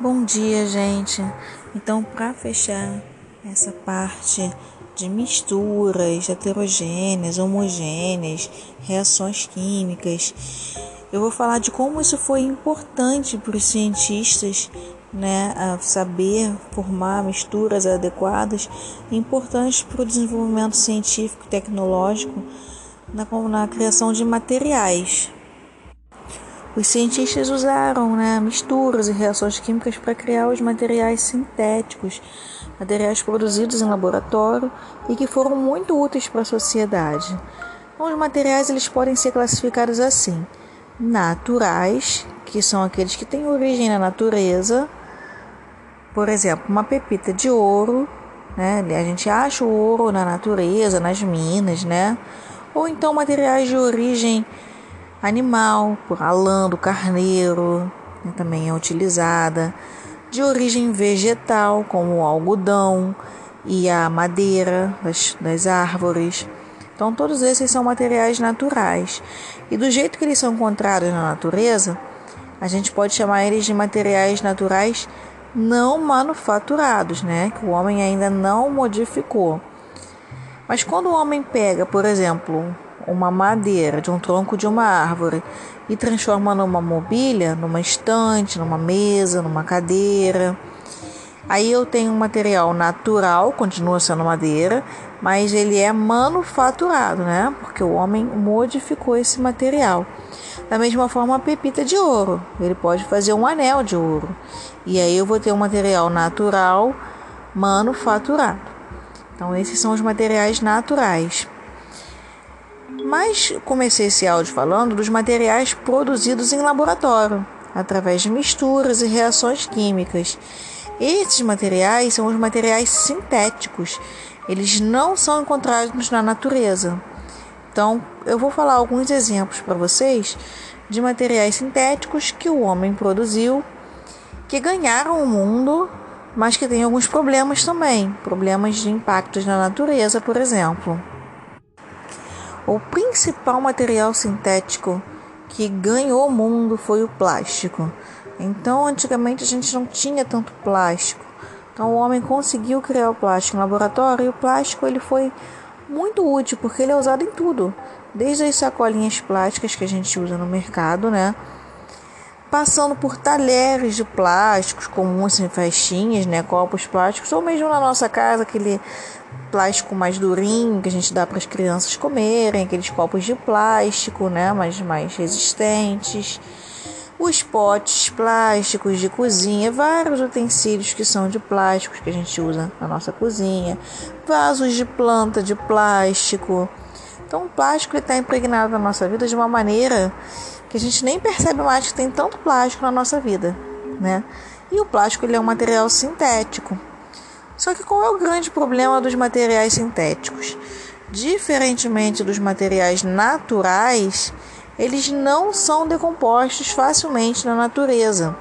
Bom dia, gente. Então, para fechar essa parte de misturas heterogêneas, homogêneas, reações químicas, eu vou falar de como isso foi importante para os cientistas, né, a saber formar misturas adequadas, importantes para o desenvolvimento científico e tecnológico na, na criação de materiais os cientistas usaram né, misturas e reações químicas para criar os materiais sintéticos, materiais produzidos em laboratório e que foram muito úteis para a sociedade. Então, os materiais eles podem ser classificados assim: naturais, que são aqueles que têm origem na natureza, por exemplo, uma pepita de ouro, né? A gente acha o ouro na natureza, nas minas, né? Ou então materiais de origem animal, a lã do carneiro né, também é utilizada, de origem vegetal, como o algodão e a madeira das, das árvores. Então, todos esses são materiais naturais. E do jeito que eles são encontrados na natureza, a gente pode chamar eles de materiais naturais não manufaturados, né? Que o homem ainda não modificou. Mas quando o homem pega, por exemplo, uma madeira de um tronco de uma árvore e transforma numa mobília, numa estante, numa mesa, numa cadeira. Aí eu tenho um material natural, continua sendo madeira, mas ele é manufaturado, né? Porque o homem modificou esse material. Da mesma forma, a pepita de ouro, ele pode fazer um anel de ouro. E aí eu vou ter um material natural manufaturado. Então, esses são os materiais naturais. Mas comecei esse áudio falando dos materiais produzidos em laboratório, através de misturas e reações químicas. Esses materiais são os materiais sintéticos, eles não são encontrados na natureza. Então, eu vou falar alguns exemplos para vocês de materiais sintéticos que o homem produziu, que ganharam o mundo, mas que têm alguns problemas também problemas de impactos na natureza, por exemplo. O principal material sintético que ganhou o mundo foi o plástico. Então, antigamente a gente não tinha tanto plástico. Então, o homem conseguiu criar o plástico no laboratório e o plástico ele foi muito útil porque ele é usado em tudo, desde as sacolinhas plásticas que a gente usa no mercado, né? Passando por talheres de plásticos comuns em festinhas, né, copos plásticos, ou mesmo na nossa casa aquele plástico mais durinho que a gente dá para as crianças comerem, aqueles copos de plástico, né, mais, mais resistentes, os potes plásticos de cozinha, vários utensílios que são de plásticos que a gente usa na nossa cozinha, vasos de planta de plástico. Então, o plástico está impregnado na nossa vida de uma maneira que a gente nem percebe mais que tem tanto plástico na nossa vida, né? E o plástico ele é um material sintético. Só que qual é o grande problema dos materiais sintéticos? Diferentemente dos materiais naturais, eles não são decompostos facilmente na natureza.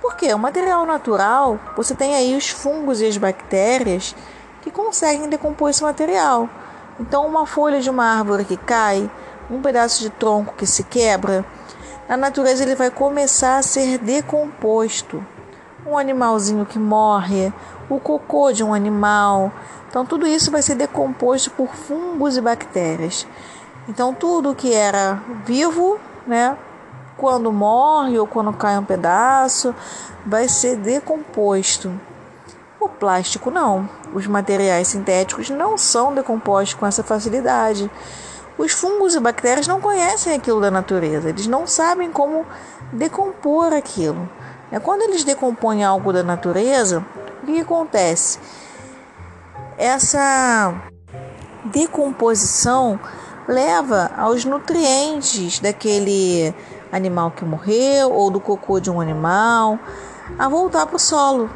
Porque o material natural, você tem aí os fungos e as bactérias que conseguem decompor esse material. Então, uma folha de uma árvore que cai, um pedaço de tronco que se quebra, na natureza ele vai começar a ser decomposto. Um animalzinho que morre, o cocô de um animal. Então, tudo isso vai ser decomposto por fungos e bactérias. Então, tudo que era vivo, né, quando morre ou quando cai um pedaço, vai ser decomposto. O plástico não. Os materiais sintéticos não são decompostos com essa facilidade. Os fungos e bactérias não conhecem aquilo da natureza, eles não sabem como decompor aquilo. É quando eles decompõem algo da natureza, o que acontece? Essa decomposição leva aos nutrientes daquele animal que morreu ou do cocô de um animal a voltar para o solo.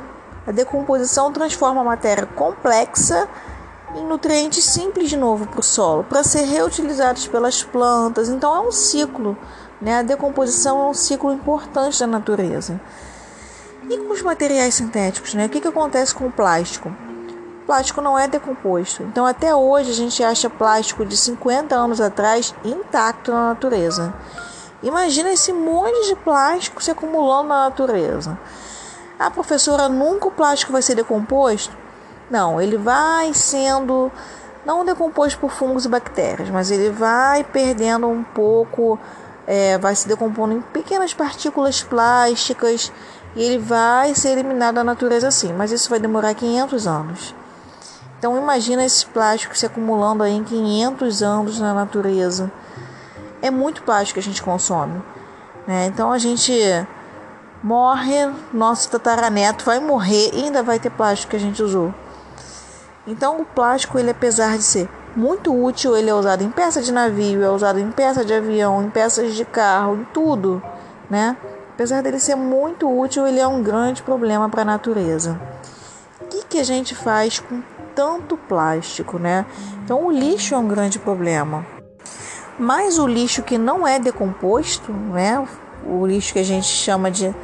A decomposição transforma a matéria complexa nutrientes simples de novo para o solo, para ser reutilizados pelas plantas. Então é um ciclo, né? A decomposição é um ciclo importante da natureza. E com os materiais sintéticos, né? O que, que acontece com o plástico? O plástico não é decomposto. Então, até hoje, a gente acha plástico de 50 anos atrás intacto na natureza. Imagina esse monte de plástico se acumulando na natureza. Ah, professora, nunca o plástico vai ser decomposto? Não, ele vai sendo não decomposto por fungos e bactérias, mas ele vai perdendo um pouco, é, vai se decompondo em pequenas partículas plásticas e ele vai ser eliminado da natureza assim, mas isso vai demorar 500 anos. Então imagina esse plástico se acumulando aí em 500 anos na natureza. É muito plástico que a gente consome. Né? Então a gente morre, nosso tataraneto vai morrer e ainda vai ter plástico que a gente usou. Então o plástico, ele apesar de ser muito útil, ele é usado em peça de navio, é usado em peça de avião, em peças de carro, em tudo, né? Apesar dele ser muito útil, ele é um grande problema para a natureza. O que, que a gente faz com tanto plástico, né? Então o lixo é um grande problema. Mas o lixo que não é decomposto, né? O lixo que a gente chama de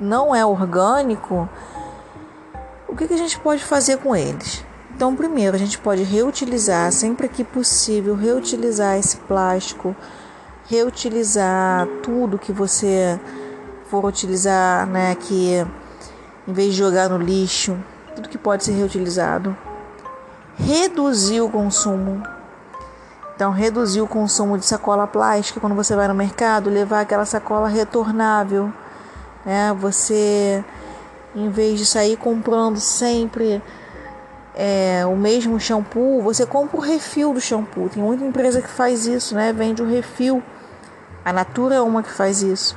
não é orgânico, o que, que a gente pode fazer com eles? Então, primeiro, a gente pode reutilizar, sempre que possível, reutilizar esse plástico, reutilizar tudo que você for utilizar, né, que em vez de jogar no lixo, tudo que pode ser reutilizado. Reduzir o consumo. Então, reduzir o consumo de sacola plástica quando você vai no mercado, levar aquela sacola retornável, né? Você, em vez de sair comprando sempre é, o mesmo shampoo, você compra o refil do shampoo. Tem muita empresa que faz isso, né? Vende o refil. A Natura é uma que faz isso.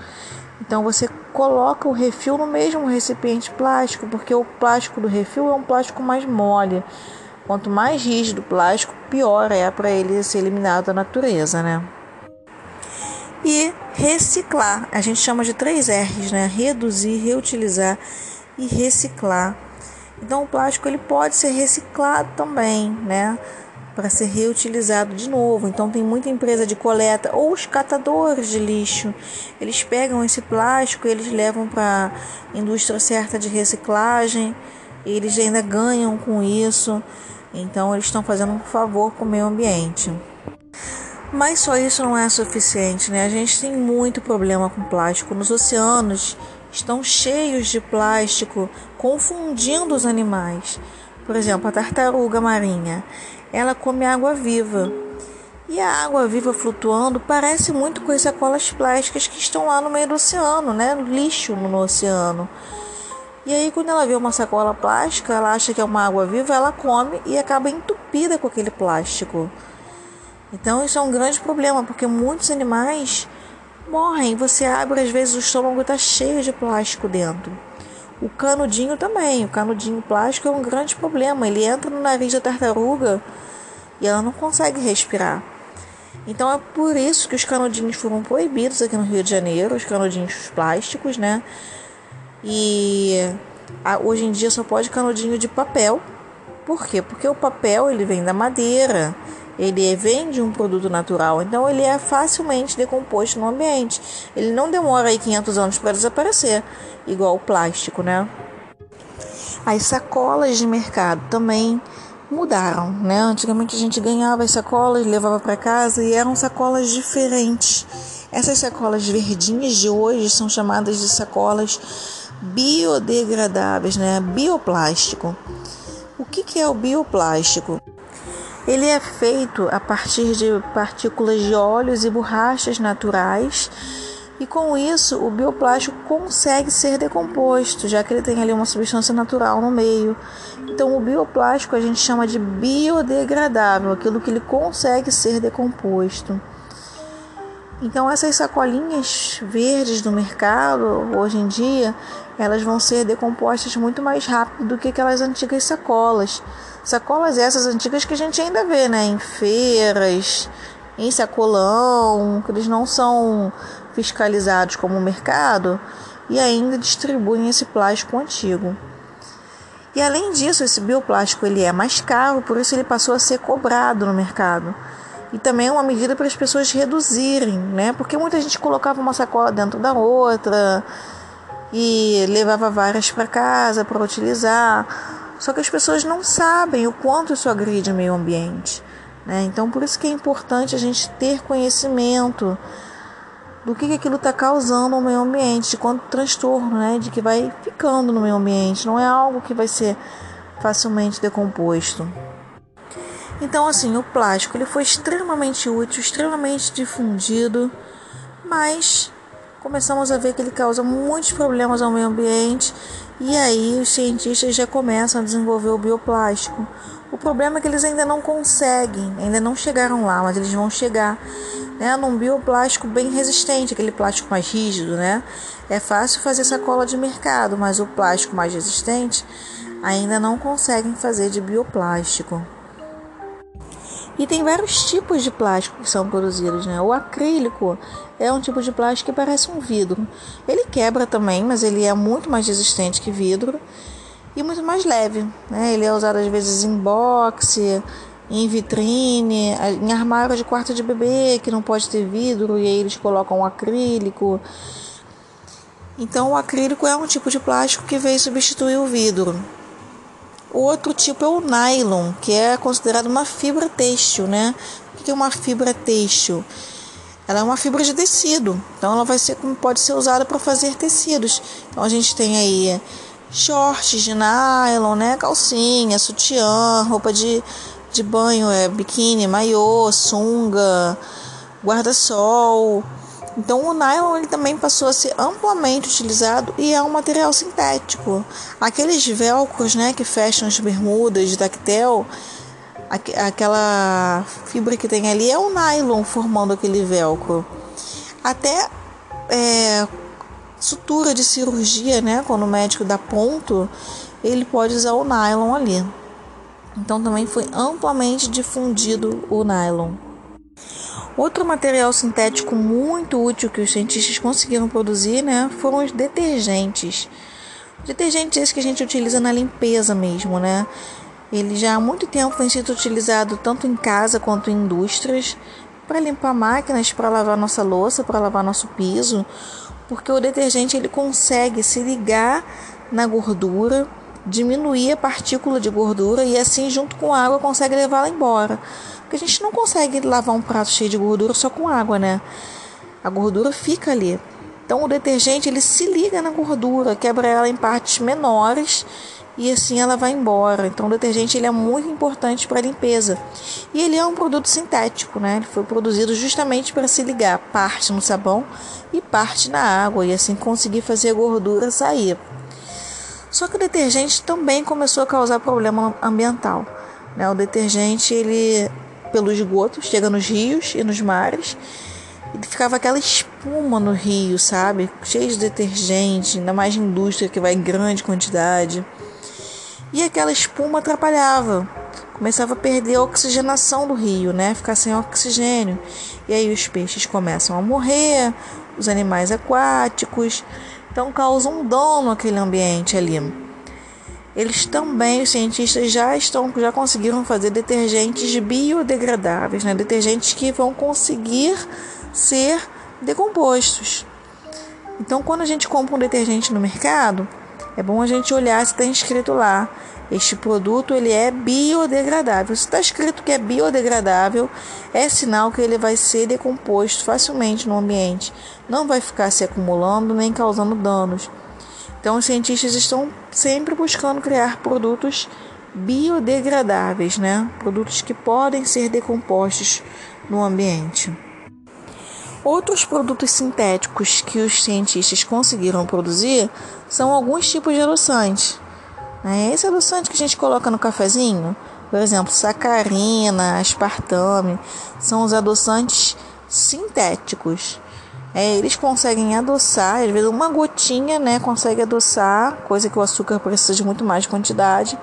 Então você coloca o refil no mesmo recipiente plástico, porque o plástico do refil é um plástico mais mole. Quanto mais rígido o plástico, pior é para ele ser eliminado da natureza, né? E reciclar, a gente chama de três R's, né? Reduzir, reutilizar e reciclar. Então o plástico ele pode ser reciclado também, né? Para ser reutilizado de novo. Então tem muita empresa de coleta ou os catadores de lixo. Eles pegam esse plástico, eles levam para indústria certa de reciclagem. Eles ainda ganham com isso. Então eles estão fazendo um favor com o meio ambiente. Mas só isso não é suficiente, né? A gente tem muito problema com plástico nos oceanos estão cheios de plástico, confundindo os animais. Por exemplo, a tartaruga marinha, ela come água viva. E a água viva flutuando parece muito com as sacolas plásticas que estão lá no meio do oceano, né? Lixo no oceano. E aí, quando ela vê uma sacola plástica, ela acha que é uma água viva, ela come e acaba entupida com aquele plástico. Então, isso é um grande problema, porque muitos animais morrem. Você abre, às vezes o estômago está cheio de plástico dentro. O canudinho também. O canudinho plástico é um grande problema. Ele entra no nariz da tartaruga e ela não consegue respirar. Então é por isso que os canudinhos foram proibidos aqui no Rio de Janeiro, os canudinhos plásticos, né? E hoje em dia só pode canudinho de papel. Por quê? Porque o papel ele vem da madeira ele vem de um produto natural, então ele é facilmente decomposto no ambiente. Ele não demora aí 500 anos para desaparecer, igual o plástico, né? As sacolas de mercado também mudaram, né? Antigamente a gente ganhava as sacolas, levava para casa e eram sacolas diferentes. Essas sacolas verdinhas de hoje são chamadas de sacolas biodegradáveis, né? Bioplástico. O que, que é o bioplástico? Ele é feito a partir de partículas de óleos e borrachas naturais, e com isso o bioplástico consegue ser decomposto, já que ele tem ali uma substância natural no meio. Então, o bioplástico a gente chama de biodegradável, aquilo que ele consegue ser decomposto. Então, essas sacolinhas verdes do mercado, hoje em dia, elas vão ser decompostas muito mais rápido do que aquelas antigas sacolas. Sacolas essas antigas que a gente ainda vê, né? Em feiras, em sacolão, que eles não são fiscalizados como o mercado e ainda distribuem esse plástico antigo. E além disso, esse bioplástico ele é mais caro, por isso ele passou a ser cobrado no mercado. E também é uma medida para as pessoas reduzirem, né? Porque muita gente colocava uma sacola dentro da outra e levava várias para casa para utilizar. Só que as pessoas não sabem o quanto isso agride o meio ambiente. Né? Então, por isso que é importante a gente ter conhecimento do que, que aquilo está causando no meio ambiente, de quanto transtorno, né, de que vai ficando no meio ambiente, não é algo que vai ser facilmente decomposto. Então, assim, o plástico ele foi extremamente útil, extremamente difundido, mas começamos a ver que ele causa muitos problemas ao meio ambiente e aí os cientistas já começam a desenvolver o bioplástico. O problema é que eles ainda não conseguem, ainda não chegaram lá, mas eles vão chegar né, num bioplástico bem resistente, aquele plástico mais rígido, né? É fácil fazer sacola de mercado, mas o plástico mais resistente ainda não conseguem fazer de bioplástico. E tem vários tipos de plástico que são produzidos, né? O acrílico é um tipo de plástico que parece um vidro. Ele quebra também, mas ele é muito mais resistente que vidro e muito mais leve, né? Ele é usado às vezes em boxe, em vitrine, em armário de quarto de bebê que não pode ter vidro e aí eles colocam um acrílico. Então o acrílico é um tipo de plástico que veio substituir o vidro. O outro tipo é o nylon, que é considerado uma fibra têxtil, né? O que é uma fibra têxtil? Ela é uma fibra de tecido, então ela vai ser pode ser usada para fazer tecidos. Então a gente tem aí shorts de nylon, né? Calcinha, sutiã, roupa de, de banho, é biquíni, maiô, sunga, guarda-sol. Então o nylon ele também passou a ser amplamente utilizado e é um material sintético. Aqueles velcros né, que fecham as bermudas de tactel, aquela fibra que tem ali é o nylon formando aquele velcro. Até é, sutura de cirurgia, né, quando o médico dá ponto, ele pode usar o nylon ali. Então também foi amplamente difundido o nylon. Outro material sintético muito útil que os cientistas conseguiram produzir né, foram os detergentes. Detergentes esses que a gente utiliza na limpeza mesmo, né? Ele já há muito tempo tem sido utilizado tanto em casa quanto em indústrias para limpar máquinas, para lavar nossa louça, para lavar nosso piso, porque o detergente ele consegue se ligar na gordura, diminuir a partícula de gordura e assim junto com a água consegue levá-la embora. Porque a gente não consegue lavar um prato cheio de gordura só com água, né? A gordura fica ali. Então o detergente ele se liga na gordura, quebra ela em partes menores e assim ela vai embora. Então o detergente ele é muito importante para a limpeza. E ele é um produto sintético, né? Ele foi produzido justamente para se ligar parte no sabão e parte na água e assim conseguir fazer a gordura sair. Só que o detergente também começou a causar problema ambiental. Né? O detergente ele pelo esgoto, chega nos rios e nos mares. E ficava aquela espuma no rio, sabe? Cheio de detergente, ainda mais indústria que vai em grande quantidade. E aquela espuma atrapalhava. Começava a perder a oxigenação do rio, né? Ficar sem oxigênio. E aí os peixes começam a morrer, os animais aquáticos. Então causa um dano aquele ambiente ali eles também, os cientistas já estão, já conseguiram fazer detergentes biodegradáveis, né? detergentes que vão conseguir ser decompostos. Então, quando a gente compra um detergente no mercado, é bom a gente olhar se está escrito lá. Este produto ele é biodegradável. Se está escrito que é biodegradável, é sinal que ele vai ser decomposto facilmente no ambiente. Não vai ficar se acumulando nem causando danos. Então, os cientistas estão sempre buscando criar produtos biodegradáveis, né? Produtos que podem ser decompostos no ambiente. Outros produtos sintéticos que os cientistas conseguiram produzir são alguns tipos de adoçantes. Né? Esse adoçante que a gente coloca no cafezinho, por exemplo, sacarina, aspartame, são os adoçantes sintéticos. É, eles conseguem adoçar, às vezes uma gotinha, né, consegue adoçar, coisa que o açúcar precisa de muito mais quantidade.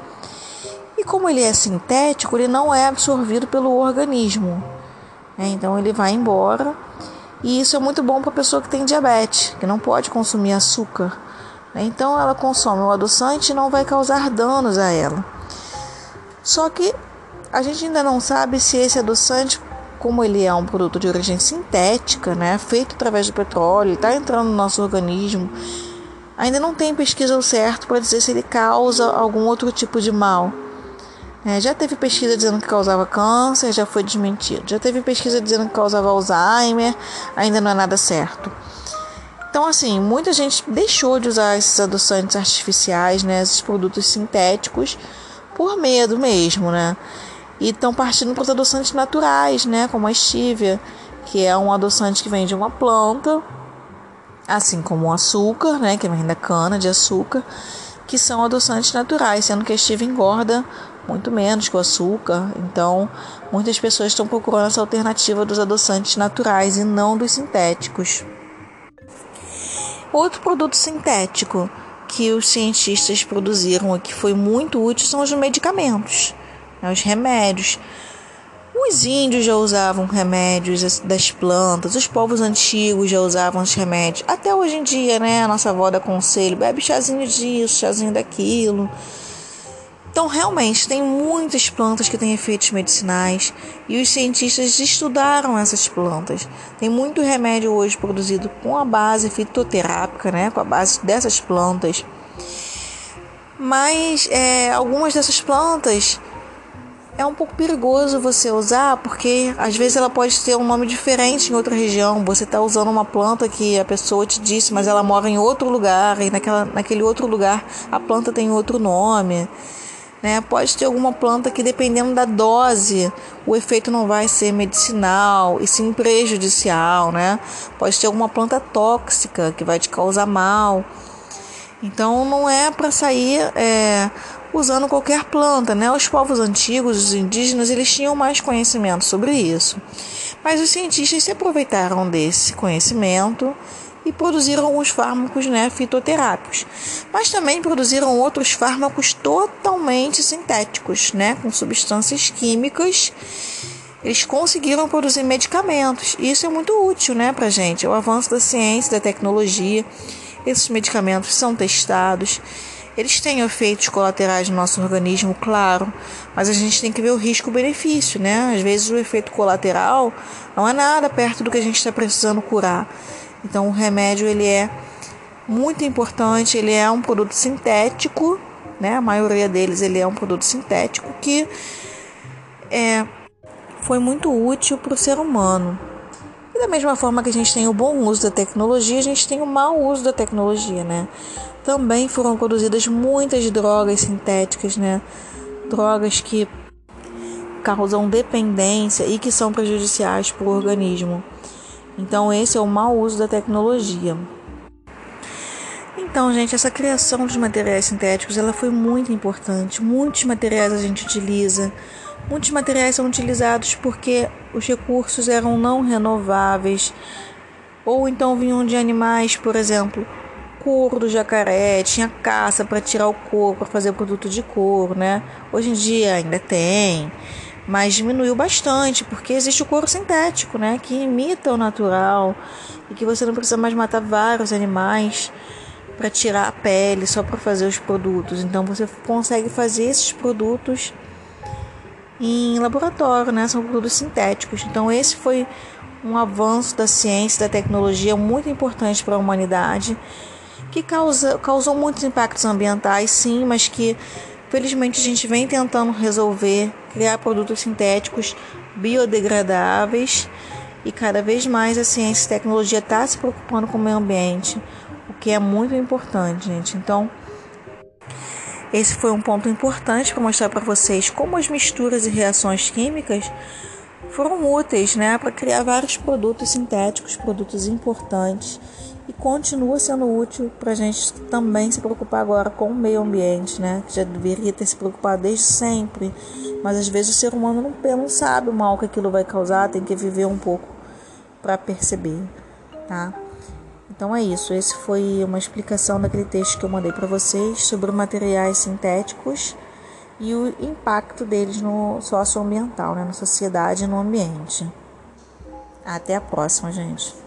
E como ele é sintético, ele não é absorvido pelo organismo. Né, então ele vai embora. E isso é muito bom para a pessoa que tem diabetes, que não pode consumir açúcar. Então ela consome o adoçante e não vai causar danos a ela. Só que a gente ainda não sabe se esse adoçante como ele é um produto de origem sintética, né, feito através do petróleo, está entrando no nosso organismo, ainda não tem pesquisa ao certo para dizer se ele causa algum outro tipo de mal. É, já teve pesquisa dizendo que causava câncer, já foi desmentido. Já teve pesquisa dizendo que causava Alzheimer, ainda não é nada certo. Então, assim, muita gente deixou de usar esses adoçantes artificiais, né, esses produtos sintéticos, por medo mesmo, né? E estão partindo para os adoçantes naturais, né, como a stevia, que é um adoçante que vem de uma planta, assim como o açúcar, né, que vem da cana de açúcar, que são adoçantes naturais, sendo que a stevia engorda muito menos que o açúcar. Então, muitas pessoas estão procurando essa alternativa dos adoçantes naturais e não dos sintéticos. Outro produto sintético que os cientistas produziram e que foi muito útil são os medicamentos, né, os remédios. Os índios já usavam remédios das plantas, os povos antigos já usavam os remédios. Até hoje em dia, né? A nossa avó dá conselho, bebe chazinho disso, chazinho daquilo. Então, realmente, tem muitas plantas que têm efeitos medicinais e os cientistas estudaram essas plantas. Tem muito remédio hoje produzido com a base fitoterápica, né? Com a base dessas plantas. Mas é, algumas dessas plantas é um pouco perigoso você usar, porque às vezes ela pode ter um nome diferente em outra região. Você está usando uma planta que a pessoa te disse, mas ela mora em outro lugar, e naquela, naquele outro lugar a planta tem outro nome. Né? Pode ter alguma planta que, dependendo da dose, o efeito não vai ser medicinal e sim prejudicial. Né? Pode ter alguma planta tóxica que vai te causar mal. Então não é para sair é, usando qualquer planta, né? Os povos antigos, os indígenas, eles tinham mais conhecimento sobre isso. Mas os cientistas se aproveitaram desse conhecimento e produziram alguns fármacos né, fitoterápicos. Mas também produziram outros fármacos totalmente sintéticos, né, com substâncias químicas. Eles conseguiram produzir medicamentos. Isso é muito útil né, para a gente. É o avanço da ciência, da tecnologia. Esses medicamentos são testados eles têm efeitos colaterais no nosso organismo, claro, mas a gente tem que ver o risco-benefício, né? Às vezes o efeito colateral não é nada perto do que a gente está precisando curar. Então o remédio ele é muito importante, ele é um produto sintético, né? A maioria deles ele é um produto sintético que é, foi muito útil para o ser humano. E da mesma forma que a gente tem o bom uso da tecnologia, a gente tem o mau uso da tecnologia, né? também foram produzidas muitas drogas sintéticas, né? Drogas que causam dependência e que são prejudiciais para o organismo. Então, esse é o mau uso da tecnologia. Então, gente, essa criação dos materiais sintéticos ela foi muito importante. Muitos materiais a gente utiliza. Muitos materiais são utilizados porque os recursos eram não renováveis ou então vinham de animais, por exemplo, couro do jacaré, tinha caça para tirar o couro, para fazer produto de couro, né? Hoje em dia ainda tem, mas diminuiu bastante, porque existe o couro sintético, né? Que imita o natural e que você não precisa mais matar vários animais para tirar a pele só para fazer os produtos. Então você consegue fazer esses produtos em laboratório, né? São produtos sintéticos. Então esse foi um avanço da ciência, da tecnologia muito importante para a humanidade que causa, causou muitos impactos ambientais, sim, mas que felizmente a gente vem tentando resolver, criar produtos sintéticos biodegradáveis e cada vez mais a ciência e a tecnologia está se preocupando com o meio ambiente, o que é muito importante, gente. Então, esse foi um ponto importante para mostrar para vocês como as misturas e reações químicas foram úteis, né, para criar vários produtos sintéticos, produtos importantes e continua sendo útil para a gente também se preocupar agora com o meio ambiente, né? Que já deveria ter se preocupado desde sempre, mas às vezes o ser humano não, não sabe o mal que aquilo vai causar, tem que viver um pouco para perceber, tá? Então é isso, esse foi uma explicação daquele texto que eu mandei para vocês sobre materiais sintéticos e o impacto deles no socioambiental, né, na sociedade e no ambiente. Até a próxima, gente.